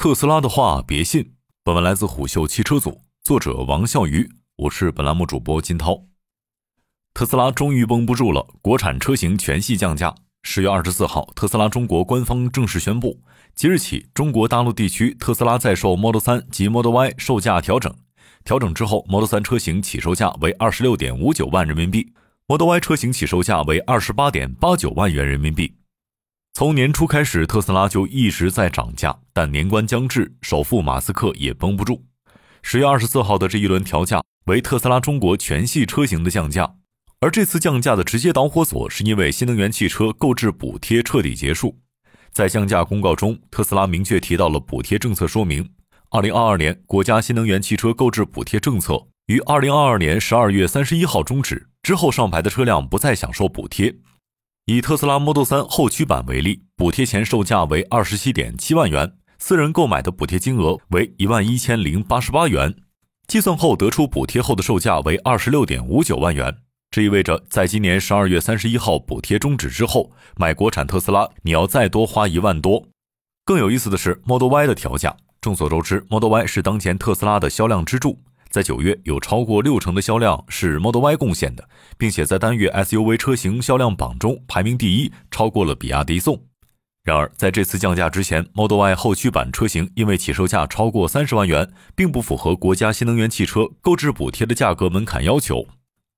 特斯拉的话别信。本文来自虎嗅汽车组，作者王笑鱼，我是本栏目主播金涛。特斯拉终于绷不住了，国产车型全系降价。十月二十四号，特斯拉中国官方正式宣布，即日起，中国大陆地区特斯拉在售 Model 3及 Model Y 售价调整。调整之后，Model 3车型起售价为二十六点五九万人民币，Model Y 车型起售价为二十八点八九万元人民币。从年初开始，特斯拉就一直在涨价，但年关将至，首富马斯克也绷不住。十月二十四号的这一轮调价为特斯拉中国全系车型的降价，而这次降价的直接导火索是因为新能源汽车购置补贴彻底结束。在降价公告中，特斯拉明确提到了补贴政策说明：二零二二年国家新能源汽车购置补贴政策于二零二二年十二月三十一号终止，之后上牌的车辆不再享受补贴。以特斯拉 Model 3后驱版为例，补贴前售价为二十七点七万元，私人购买的补贴金额为一万一千零八十八元，计算后得出补贴后的售价为二十六点五九万元。这意味着，在今年十二月三十一号补贴终止之后，买国产特斯拉你要再多花一万多。更有意思的是，Model Y 的调价。众所周知，Model Y 是当前特斯拉的销量支柱。在九月，有超过六成的销量是 Model Y 贡献的，并且在单月 SUV 车型销量榜中排名第一，超过了比亚迪宋。然而，在这次降价之前，Model Y 后驱版车型因为起售价超过三十万元，并不符合国家新能源汽车购置补贴的价格门槛要求，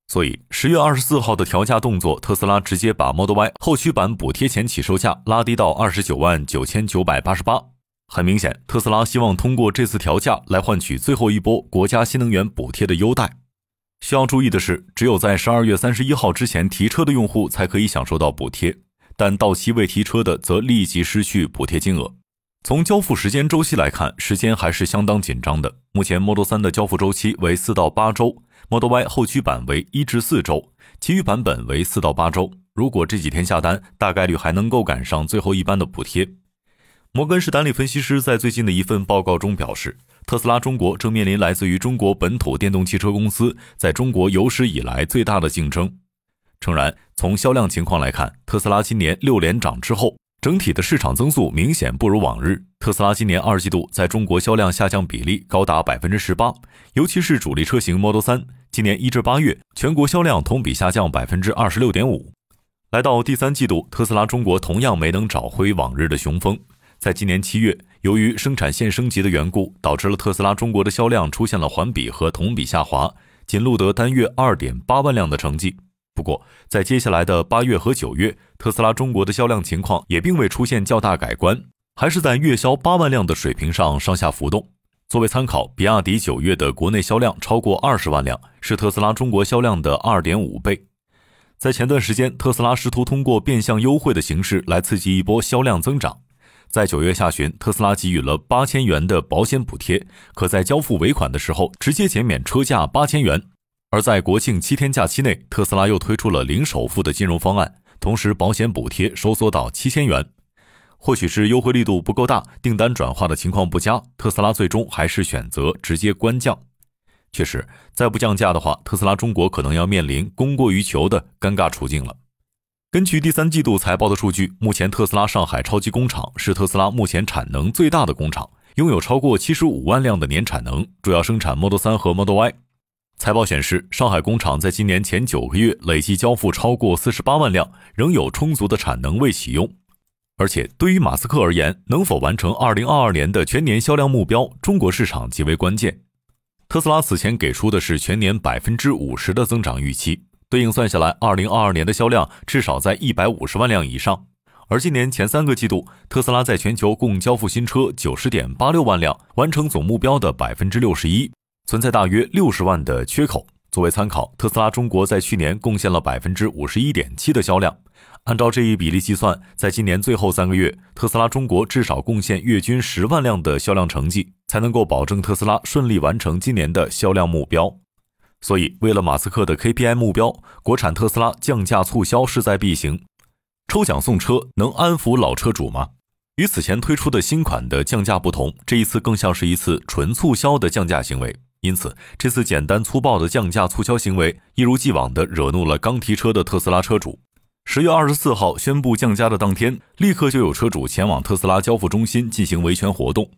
所以十月二十四号的调价动作，特斯拉直接把 Model Y 后驱版补贴前起售价拉低到二十九万九千九百八十八。很明显，特斯拉希望通过这次调价来换取最后一波国家新能源补贴的优待。需要注意的是，只有在十二月三十一号之前提车的用户才可以享受到补贴，但到期未提车的则立即失去补贴金额。从交付时间周期来看，时间还是相当紧张的。目前 Model 3的交付周期为四到八周，Model Y 后驱版为一至四周，其余版本为四到八周。如果这几天下单，大概率还能够赶上最后一班的补贴。摩根士丹利分析师在最近的一份报告中表示，特斯拉中国正面临来自于中国本土电动汽车公司在中国有史以来最大的竞争。诚然，从销量情况来看，特斯拉今年六连涨之后，整体的市场增速明显不如往日。特斯拉今年二季度在中国销量下降比例高达百分之十八，尤其是主力车型 Model 3，今年一至八月全国销量同比下降百分之二十六点五。来到第三季度，特斯拉中国同样没能找回往日的雄风。在今年七月，由于生产线升级的缘故，导致了特斯拉中国的销量出现了环比和同比下滑，仅录得单月二点八万辆的成绩。不过，在接下来的八月和九月，特斯拉中国的销量情况也并未出现较大改观，还是在月销八万辆的水平上上下浮动。作为参考，比亚迪九月的国内销量超过二十万辆，是特斯拉中国销量的二点五倍。在前段时间，特斯拉试图通过变相优惠的形式来刺激一波销量增长。在九月下旬，特斯拉给予了八千元的保险补贴，可在交付尾款的时候直接减免车价八千元。而在国庆七天假期内，特斯拉又推出了零首付的金融方案，同时保险补贴收缩到七千元。或许是优惠力度不够大，订单转化的情况不佳，特斯拉最终还是选择直接关降。确实，再不降价的话，特斯拉中国可能要面临供过于求的尴尬处境了。根据第三季度财报的数据，目前特斯拉上海超级工厂是特斯拉目前产能最大的工厂，拥有超过七十五万辆的年产能，主要生产 Model 3和 Model Y。财报显示，上海工厂在今年前九个月累计交付超过四十八万辆，仍有充足的产能未启用。而且，对于马斯克而言，能否完成二零二二年的全年销量目标，中国市场极为关键。特斯拉此前给出的是全年百分之五十的增长预期。对应算下来，二零二二年的销量至少在一百五十万辆以上。而今年前三个季度，特斯拉在全球共交付新车九十点八六万辆，完成总目标的百分之六十一，存在大约六十万的缺口。作为参考，特斯拉中国在去年贡献了百分之五十一点七的销量。按照这一比例计算，在今年最后三个月，特斯拉中国至少贡献月均十万辆的销量成绩，才能够保证特斯拉顺利完成今年的销量目标。所以，为了马斯克的 KPI 目标，国产特斯拉降价促销势在必行。抽奖送车能安抚老车主吗？与此前推出的新款的降价不同，这一次更像是一次纯促销的降价行为。因此，这次简单粗暴的降价促销行为，一如既往地惹怒了刚提车的特斯拉车主。十月二十四号宣布降价的当天，立刻就有车主前往特斯拉交付中心进行维权活动。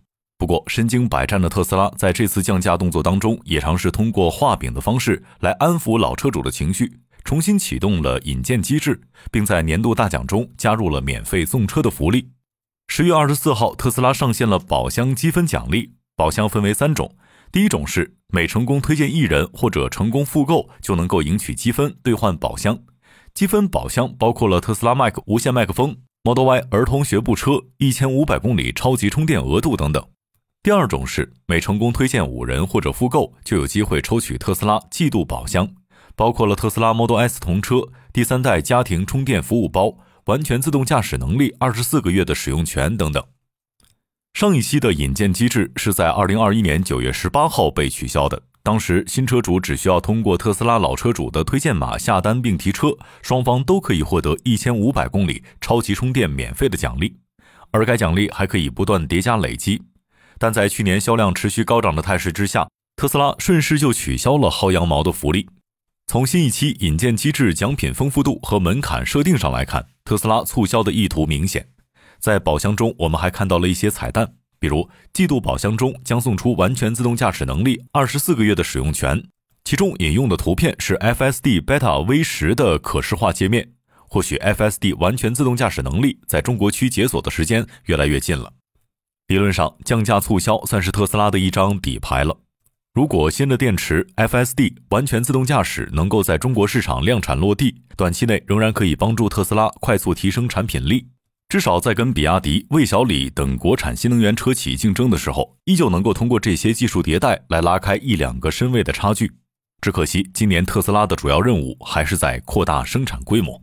不过，身经百战的特斯拉在这次降价动作当中，也尝试通过画饼的方式来安抚老车主的情绪，重新启动了引荐机制，并在年度大奖中加入了免费送车的福利。十月二十四号，特斯拉上线了宝箱积分奖励，宝箱分为三种，第一种是每成功推荐一人或者成功复购，就能够赢取积分兑换宝箱。积分宝箱包括了特斯拉麦克无线麦克风、Model Y 儿童学步车、一千五百公里超级充电额度等等。第二种是每成功推荐五人或者复购，就有机会抽取特斯拉季度宝箱，包括了特斯拉 Model S 同车、第三代家庭充电服务包、完全自动驾驶能力二十四个月的使用权等等。上一期的引荐机制是在二零二一年九月十八号被取消的，当时新车主只需要通过特斯拉老车主的推荐码下单并提车，双方都可以获得一千五百公里超级充电免费的奖励，而该奖励还可以不断叠加累积。但在去年销量持续高涨的态势之下，特斯拉顺势就取消了薅羊毛的福利。从新一期引荐机制奖品丰富度和门槛设定上来看，特斯拉促销的意图明显。在宝箱中，我们还看到了一些彩蛋，比如季度宝箱中将送出完全自动驾驶能力、二十四个月的使用权，其中引用的图片是 FSD Beta V 十的可视化界面。或许 FSD 完全自动驾驶能力在中国区解锁的时间越来越近了。理论上，降价促销算是特斯拉的一张底牌了。如果新的电池 FSD 完全自动驾驶能够在中国市场量产落地，短期内仍然可以帮助特斯拉快速提升产品力，至少在跟比亚迪、魏小李等国产新能源车企竞争的时候，依旧能够通过这些技术迭代来拉开一两个身位的差距。只可惜，今年特斯拉的主要任务还是在扩大生产规模。